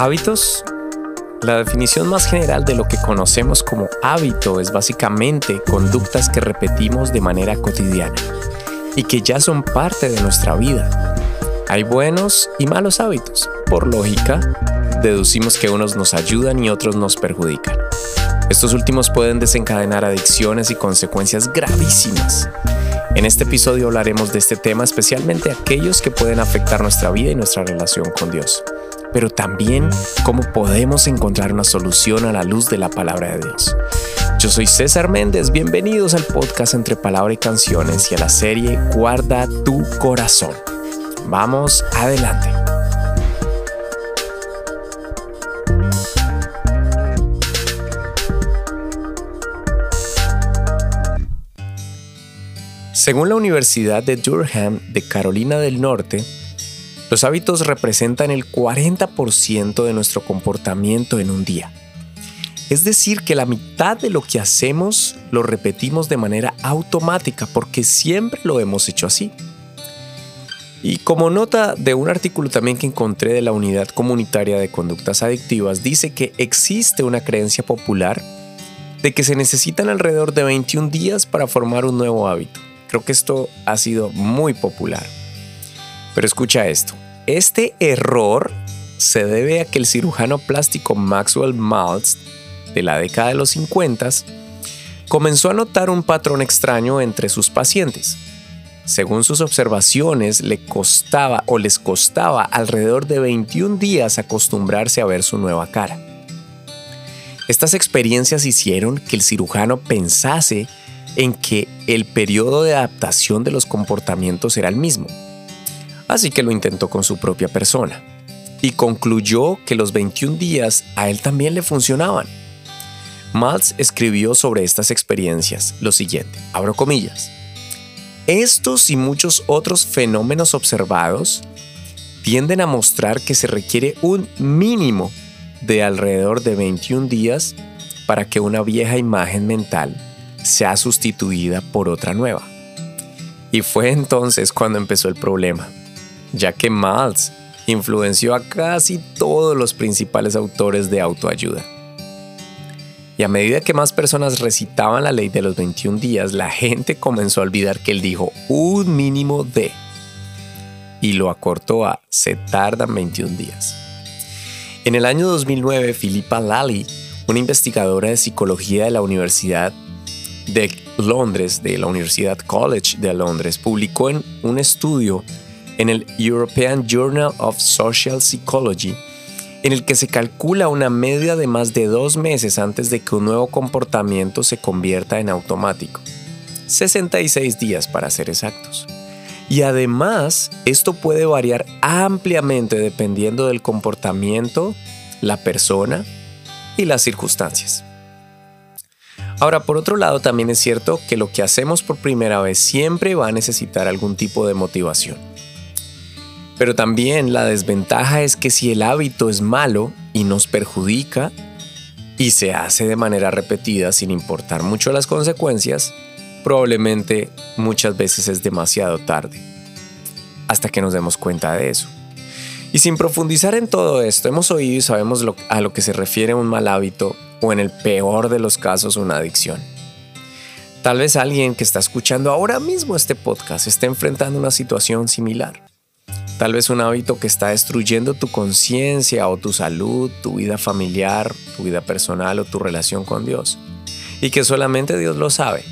Hábitos. La definición más general de lo que conocemos como hábito es básicamente conductas que repetimos de manera cotidiana y que ya son parte de nuestra vida. Hay buenos y malos hábitos. Por lógica, deducimos que unos nos ayudan y otros nos perjudican. Estos últimos pueden desencadenar adicciones y consecuencias gravísimas. En este episodio hablaremos de este tema, especialmente aquellos que pueden afectar nuestra vida y nuestra relación con Dios pero también cómo podemos encontrar una solución a la luz de la palabra de Dios. Yo soy César Méndez, bienvenidos al podcast entre palabra y canciones y a la serie Guarda tu corazón. Vamos adelante. Según la Universidad de Durham de Carolina del Norte, los hábitos representan el 40% de nuestro comportamiento en un día. Es decir, que la mitad de lo que hacemos lo repetimos de manera automática porque siempre lo hemos hecho así. Y como nota de un artículo también que encontré de la Unidad Comunitaria de Conductas Adictivas, dice que existe una creencia popular de que se necesitan alrededor de 21 días para formar un nuevo hábito. Creo que esto ha sido muy popular. Pero escucha esto. Este error se debe a que el cirujano plástico Maxwell Maltz de la década de los 50 comenzó a notar un patrón extraño entre sus pacientes. Según sus observaciones, le costaba o les costaba alrededor de 21 días acostumbrarse a ver su nueva cara. Estas experiencias hicieron que el cirujano pensase en que el periodo de adaptación de los comportamientos era el mismo, así que lo intentó con su propia persona y concluyó que los 21 días a él también le funcionaban. Maltz escribió sobre estas experiencias lo siguiente, abro comillas, estos y muchos otros fenómenos observados tienden a mostrar que se requiere un mínimo de alrededor de 21 días para que una vieja imagen mental sea sustituida por otra nueva. Y fue entonces cuando empezó el problema ya que Maltz influenció a casi todos los principales autores de autoayuda. Y a medida que más personas recitaban la ley de los 21 días, la gente comenzó a olvidar que él dijo un mínimo de y lo acortó a se tardan 21 días. En el año 2009, Philippa Lally, una investigadora de psicología de la Universidad de Londres, de la Universidad College de Londres, publicó en un estudio en el European Journal of Social Psychology, en el que se calcula una media de más de dos meses antes de que un nuevo comportamiento se convierta en automático. 66 días para ser exactos. Y además, esto puede variar ampliamente dependiendo del comportamiento, la persona y las circunstancias. Ahora, por otro lado, también es cierto que lo que hacemos por primera vez siempre va a necesitar algún tipo de motivación. Pero también la desventaja es que si el hábito es malo y nos perjudica y se hace de manera repetida sin importar mucho las consecuencias, probablemente muchas veces es demasiado tarde, hasta que nos demos cuenta de eso. Y sin profundizar en todo esto, hemos oído y sabemos a lo que se refiere un mal hábito o en el peor de los casos una adicción. Tal vez alguien que está escuchando ahora mismo este podcast esté enfrentando una situación similar. Tal vez un hábito que está destruyendo tu conciencia o tu salud, tu vida familiar, tu vida personal o tu relación con Dios. Y que solamente Dios lo sabe.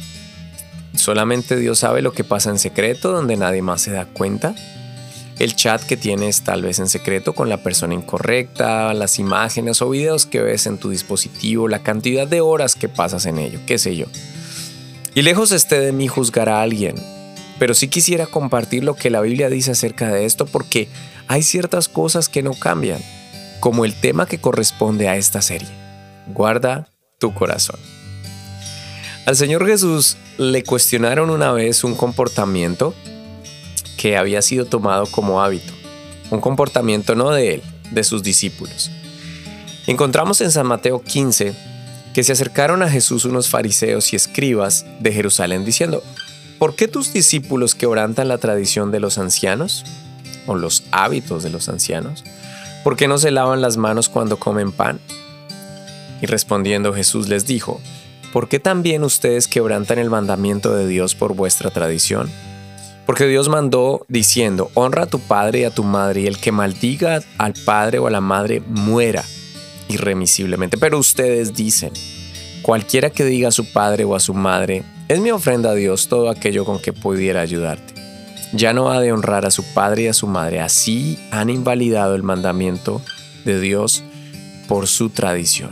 Solamente Dios sabe lo que pasa en secreto donde nadie más se da cuenta. El chat que tienes tal vez en secreto con la persona incorrecta, las imágenes o videos que ves en tu dispositivo, la cantidad de horas que pasas en ello, qué sé yo. Y lejos esté de mí juzgar a alguien pero sí quisiera compartir lo que la Biblia dice acerca de esto porque hay ciertas cosas que no cambian, como el tema que corresponde a esta serie. Guarda tu corazón. Al Señor Jesús le cuestionaron una vez un comportamiento que había sido tomado como hábito, un comportamiento no de él, de sus discípulos. Encontramos en San Mateo 15 que se acercaron a Jesús unos fariseos y escribas de Jerusalén diciendo, ¿Por qué tus discípulos quebrantan la tradición de los ancianos o los hábitos de los ancianos? ¿por qué no se lavan las manos cuando comen pan? Y respondiendo Jesús les dijo, ¿por qué también ustedes quebrantan el mandamiento de Dios por vuestra tradición? Porque Dios mandó diciendo, honra a tu padre y a tu madre, y el que maldiga al padre o a la madre muera irremisiblemente. Pero ustedes dicen, cualquiera que diga a su padre o a su madre, es mi ofrenda a Dios todo aquello con que pudiera ayudarte. Ya no ha de honrar a su padre y a su madre. Así han invalidado el mandamiento de Dios por su tradición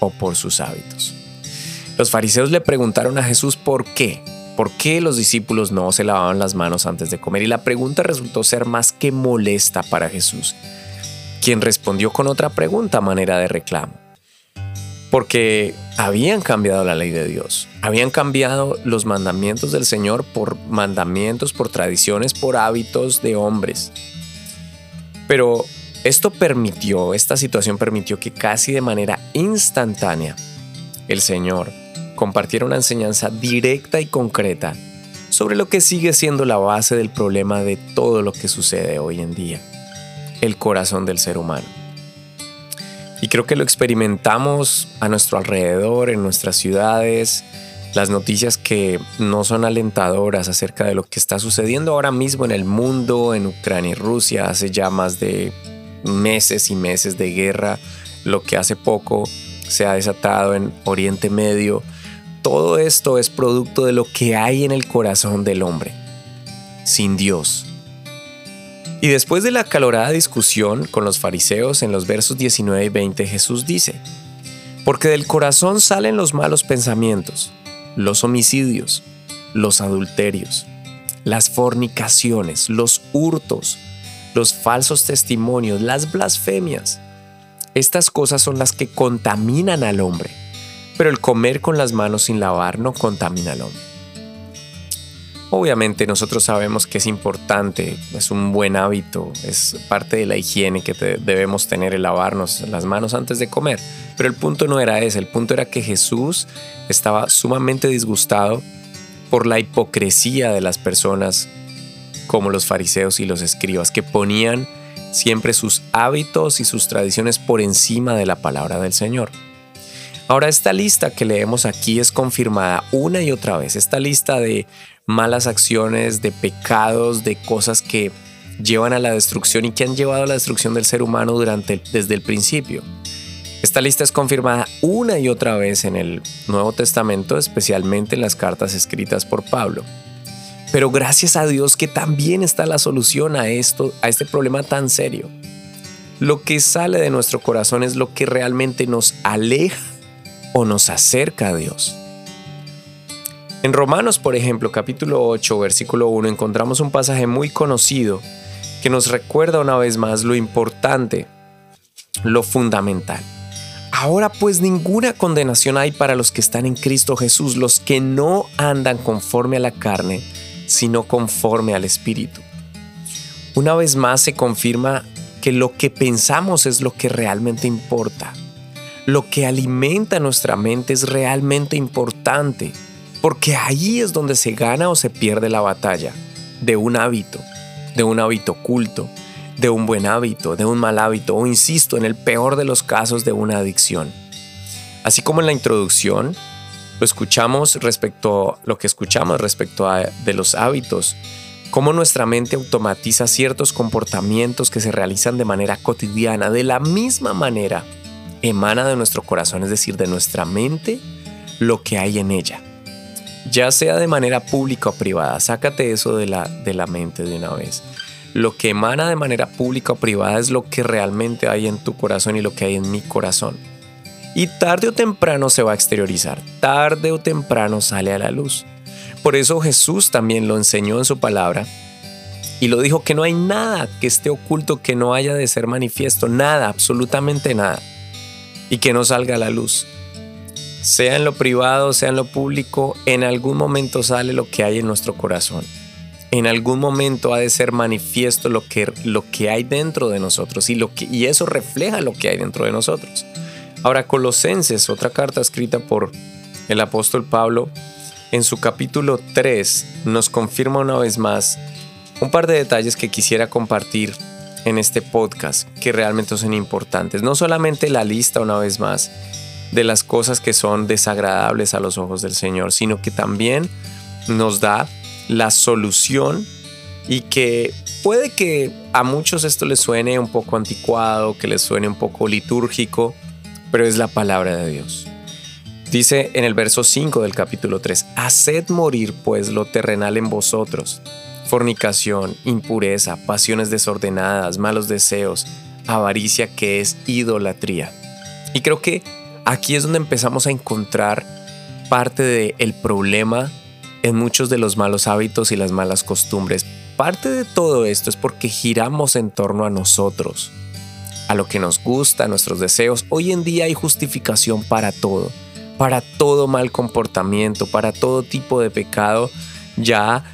o por sus hábitos. Los fariseos le preguntaron a Jesús por qué. ¿Por qué los discípulos no se lavaban las manos antes de comer? Y la pregunta resultó ser más que molesta para Jesús, quien respondió con otra pregunta a manera de reclamo porque habían cambiado la ley de Dios, habían cambiado los mandamientos del Señor por mandamientos, por tradiciones, por hábitos de hombres. Pero esto permitió, esta situación permitió que casi de manera instantánea el Señor compartiera una enseñanza directa y concreta sobre lo que sigue siendo la base del problema de todo lo que sucede hoy en día, el corazón del ser humano. Y creo que lo experimentamos a nuestro alrededor, en nuestras ciudades, las noticias que no son alentadoras acerca de lo que está sucediendo ahora mismo en el mundo, en Ucrania y Rusia, hace ya más de meses y meses de guerra, lo que hace poco se ha desatado en Oriente Medio. Todo esto es producto de lo que hay en el corazón del hombre, sin Dios, y después de la calorada discusión con los fariseos en los versos 19 y 20, Jesús dice, porque del corazón salen los malos pensamientos, los homicidios, los adulterios, las fornicaciones, los hurtos, los falsos testimonios, las blasfemias. Estas cosas son las que contaminan al hombre, pero el comer con las manos sin lavar no contamina al hombre. Obviamente nosotros sabemos que es importante, es un buen hábito, es parte de la higiene que debemos tener el lavarnos las manos antes de comer. Pero el punto no era ese, el punto era que Jesús estaba sumamente disgustado por la hipocresía de las personas como los fariseos y los escribas, que ponían siempre sus hábitos y sus tradiciones por encima de la palabra del Señor. Ahora esta lista que leemos aquí es confirmada una y otra vez, esta lista de malas acciones, de pecados, de cosas que llevan a la destrucción y que han llevado a la destrucción del ser humano durante, desde el principio. Esta lista es confirmada una y otra vez en el Nuevo Testamento, especialmente en las cartas escritas por Pablo. Pero gracias a Dios que también está la solución a esto, a este problema tan serio. Lo que sale de nuestro corazón es lo que realmente nos aleja o nos acerca a Dios. En Romanos, por ejemplo, capítulo 8, versículo 1, encontramos un pasaje muy conocido que nos recuerda una vez más lo importante, lo fundamental. Ahora pues ninguna condenación hay para los que están en Cristo Jesús, los que no andan conforme a la carne, sino conforme al Espíritu. Una vez más se confirma que lo que pensamos es lo que realmente importa. Lo que alimenta nuestra mente es realmente importante porque ahí es donde se gana o se pierde la batalla de un hábito, de un hábito oculto, de un buen hábito, de un mal hábito o, insisto, en el peor de los casos, de una adicción. Así como en la introducción, lo escuchamos respecto, lo que escuchamos respecto a de los hábitos, cómo nuestra mente automatiza ciertos comportamientos que se realizan de manera cotidiana, de la misma manera emana de nuestro corazón, es decir, de nuestra mente, lo que hay en ella ya sea de manera pública o privada, sácate eso de la, de la mente de una vez. Lo que emana de manera pública o privada es lo que realmente hay en tu corazón y lo que hay en mi corazón. Y tarde o temprano se va a exteriorizar, tarde o temprano sale a la luz. Por eso Jesús también lo enseñó en su palabra y lo dijo que no hay nada que esté oculto que no haya de ser manifiesto, nada, absolutamente nada, y que no salga a la luz sea en lo privado, sea en lo público, en algún momento sale lo que hay en nuestro corazón. En algún momento ha de ser manifiesto lo que, lo que hay dentro de nosotros y, lo que, y eso refleja lo que hay dentro de nosotros. Ahora, Colosenses, otra carta escrita por el apóstol Pablo, en su capítulo 3 nos confirma una vez más un par de detalles que quisiera compartir en este podcast que realmente son importantes. No solamente la lista, una vez más, de las cosas que son desagradables a los ojos del Señor, sino que también nos da la solución y que puede que a muchos esto les suene un poco anticuado, que les suene un poco litúrgico, pero es la palabra de Dios. Dice en el verso 5 del capítulo 3, Haced morir pues lo terrenal en vosotros, fornicación, impureza, pasiones desordenadas, malos deseos, avaricia que es idolatría. Y creo que aquí es donde empezamos a encontrar parte del problema en muchos de los malos hábitos y las malas costumbres. Parte de todo esto es porque giramos en torno a nosotros, a lo que nos gusta, a nuestros deseos. Hoy en día hay justificación para todo para todo mal comportamiento, para todo tipo de pecado, ya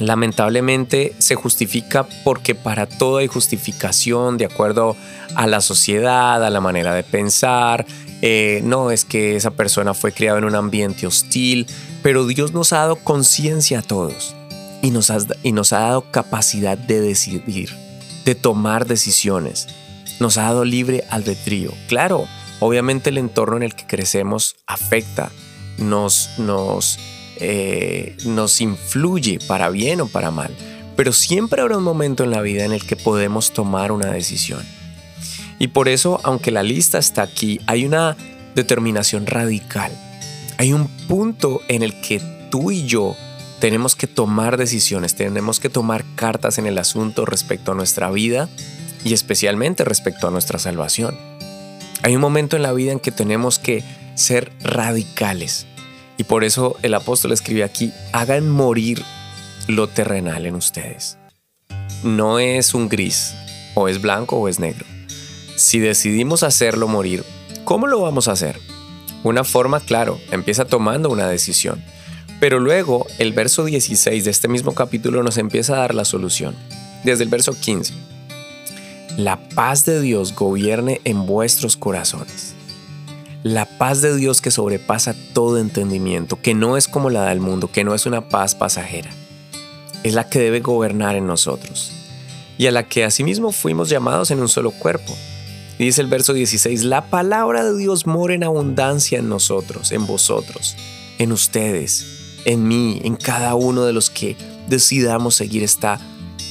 lamentablemente se justifica porque para todo hay justificación de acuerdo a la sociedad, a la manera de pensar. Eh, no es que esa persona fue criada en un ambiente hostil, pero Dios nos ha dado conciencia a todos y nos, y nos ha dado capacidad de decidir, de tomar decisiones. Nos ha dado libre albedrío. Claro, Obviamente el entorno en el que crecemos afecta, nos, nos, eh, nos influye para bien o para mal, pero siempre habrá un momento en la vida en el que podemos tomar una decisión. Y por eso, aunque la lista está aquí, hay una determinación radical. Hay un punto en el que tú y yo tenemos que tomar decisiones, tenemos que tomar cartas en el asunto respecto a nuestra vida y especialmente respecto a nuestra salvación. Hay un momento en la vida en que tenemos que ser radicales. Y por eso el apóstol escribe aquí, hagan morir lo terrenal en ustedes. No es un gris, o es blanco o es negro. Si decidimos hacerlo morir, ¿cómo lo vamos a hacer? Una forma, claro, empieza tomando una decisión. Pero luego el verso 16 de este mismo capítulo nos empieza a dar la solución. Desde el verso 15 la paz de Dios gobierne en vuestros corazones. La paz de Dios que sobrepasa todo entendimiento, que no es como la del mundo, que no es una paz pasajera, es la que debe gobernar en nosotros y a la que asimismo fuimos llamados en un solo cuerpo. dice el verso 16, la palabra de Dios mora en abundancia en nosotros, en vosotros, en ustedes, en mí, en cada uno de los que decidamos seguir esta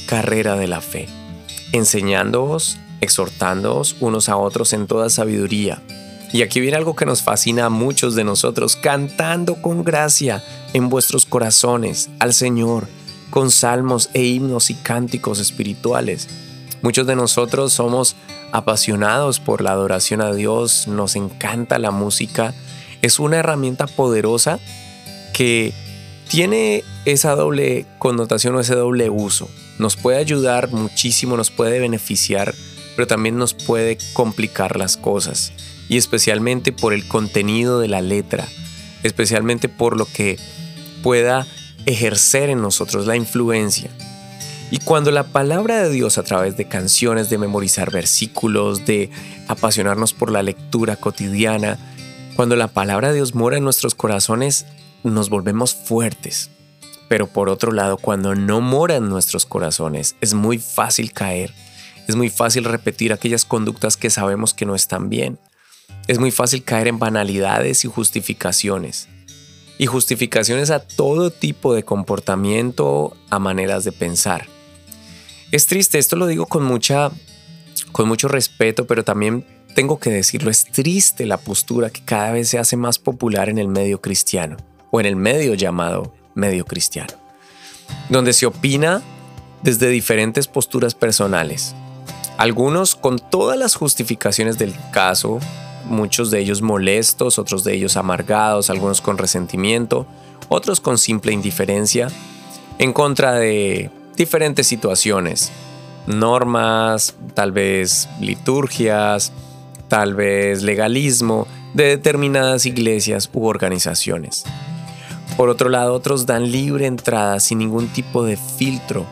carrera de la fe enseñándoos, exhortándoos unos a otros en toda sabiduría. Y aquí viene algo que nos fascina a muchos de nosotros, cantando con gracia en vuestros corazones al Señor, con salmos e himnos y cánticos espirituales. Muchos de nosotros somos apasionados por la adoración a Dios, nos encanta la música, es una herramienta poderosa que tiene esa doble connotación o ese doble uso nos puede ayudar muchísimo, nos puede beneficiar, pero también nos puede complicar las cosas. Y especialmente por el contenido de la letra, especialmente por lo que pueda ejercer en nosotros la influencia. Y cuando la palabra de Dios a través de canciones, de memorizar versículos, de apasionarnos por la lectura cotidiana, cuando la palabra de Dios mora en nuestros corazones, nos volvemos fuertes, pero por otro lado, cuando no mora en nuestros corazones, es muy fácil caer. Es muy fácil repetir aquellas conductas que sabemos que no están bien. Es muy fácil caer en banalidades y justificaciones. Y justificaciones a todo tipo de comportamiento, a maneras de pensar. Es triste, esto lo digo con mucha con mucho respeto, pero también tengo que decirlo, es triste la postura que cada vez se hace más popular en el medio cristiano o en el medio llamado medio cristiano, donde se opina desde diferentes posturas personales, algunos con todas las justificaciones del caso, muchos de ellos molestos, otros de ellos amargados, algunos con resentimiento, otros con simple indiferencia, en contra de diferentes situaciones, normas, tal vez liturgias, tal vez legalismo de determinadas iglesias u organizaciones. Por otro lado, otros dan libre entrada sin ningún tipo de filtro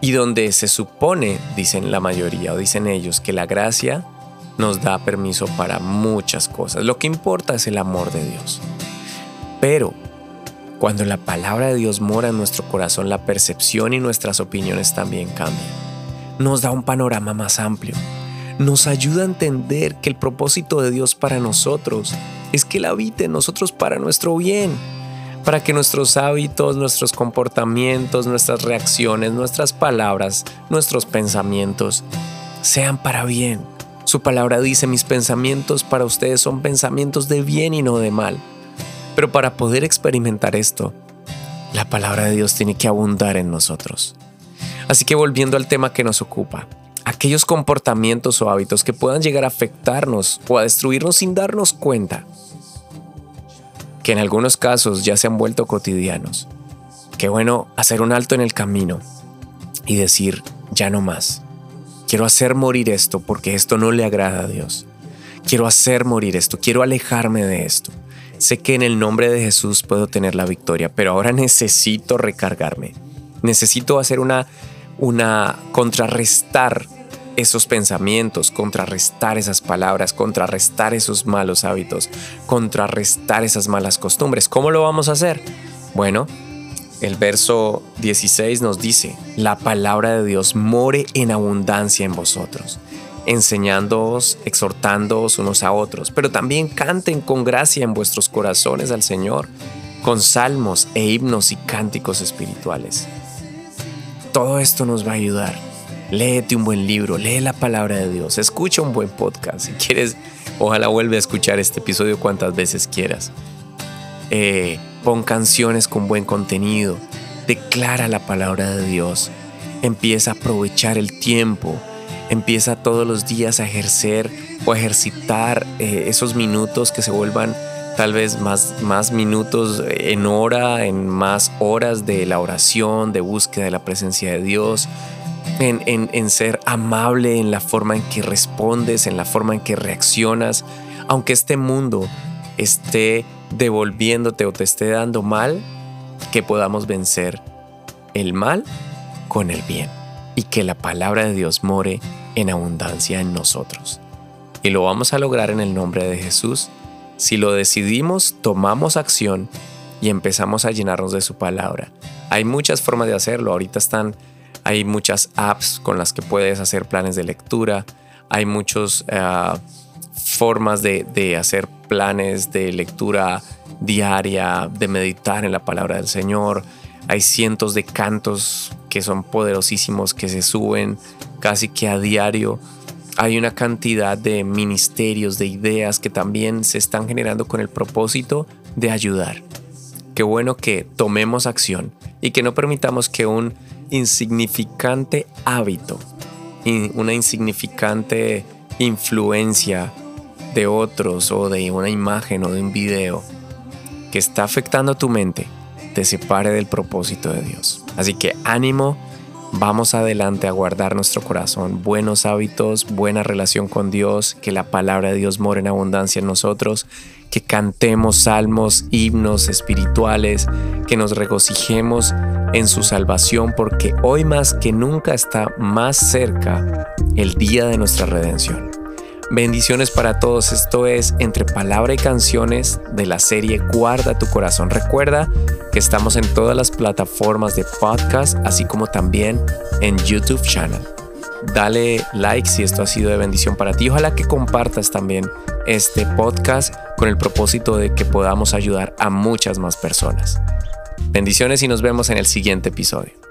y donde se supone, dicen la mayoría o dicen ellos, que la gracia nos da permiso para muchas cosas. Lo que importa es el amor de Dios. Pero cuando la palabra de Dios mora en nuestro corazón, la percepción y nuestras opiniones también cambian. nos da un panorama más amplio. Nos ayuda a entender que el propósito de Dios para nosotros es que Él habite en nosotros para nuestro bien, para que nuestros hábitos, nuestros comportamientos, nuestras reacciones, nuestras palabras, nuestros pensamientos sean para bien. Su palabra dice, mis pensamientos para ustedes son pensamientos de bien y no de mal. Pero para poder experimentar esto, la palabra de Dios tiene que abundar en nosotros. Así que volviendo al tema que nos ocupa, aquellos comportamientos o hábitos que puedan llegar a afectarnos o a destruirnos sin darnos cuenta, que en algunos casos ya se han vuelto cotidianos. Qué bueno hacer un alto en el camino y decir, ya no más. Quiero hacer morir esto porque esto no le agrada a Dios. Quiero hacer morir esto, quiero alejarme de esto. Sé que en el nombre de Jesús puedo tener la victoria, pero ahora necesito recargarme. Necesito hacer una, una contrarrestar esos pensamientos, contrarrestar esas palabras, contrarrestar esos malos hábitos, contrarrestar esas malas costumbres. ¿Cómo lo vamos a hacer? Bueno, el verso 16 nos dice, la palabra de Dios more en abundancia en vosotros enseñándoos, exhortándoos unos a otros, pero también canten con gracia en vuestros corazones al Señor, con salmos e himnos y cánticos espirituales. Todo esto nos va a ayudar. Léete un buen libro, lee la palabra de Dios, escucha un buen podcast. Si quieres, ojalá vuelve a escuchar este episodio cuantas veces quieras. Eh, pon canciones con buen contenido, declara la palabra de Dios, empieza a aprovechar el tiempo empieza todos los días a ejercer o ejercitar eh, esos minutos que se vuelvan tal vez más, más minutos en hora, en más horas de la oración, de búsqueda de la presencia de Dios, en, en, ser amable en la forma en que respondes, en la forma en que reaccionas, aunque este mundo esté devolviéndote o te esté dando mal, que podamos vencer el mal con el bien y que la palabra de Dios more en abundancia en nosotros. Y lo vamos a lograr en el nombre de Jesús si lo decidimos, tomamos acción y empezamos a llenarnos de su palabra. Hay muchas formas de hacerlo. Ahorita están, hay muchas apps con las que puedes hacer planes de lectura. Hay muchas eh, formas de, de hacer planes de lectura diaria, de meditar en la palabra del Señor. Hay cientos de cantos que son poderosísimos que se suben casi que a diario. Hay una cantidad de ministerios, de ideas que también se están generando con el propósito de ayudar. Qué bueno que tomemos acción y que no permitamos que un insignificante hábito, una insignificante influencia de otros o de una imagen o de un video que está afectando tu mente te separe del propósito de Dios. Así que ánimo, Vamos adelante a guardar nuestro corazón, buenos hábitos, buena relación con Dios, que la palabra de Dios more en abundancia en nosotros, que cantemos salmos, himnos espirituales, que nos regocijemos en su salvación, porque hoy más que nunca está más cerca el día de nuestra redención. Bendiciones para todos. Esto es Entre Palabra y Canciones de la serie Guarda tu Corazón. Recuerda que estamos en todas las plataformas de podcast, así como también en YouTube Channel. Dale like si esto ha sido de bendición para ti. Ojalá que compartas también este podcast con el propósito de que podamos ayudar a muchas más personas. Bendiciones y nos vemos en el siguiente episodio.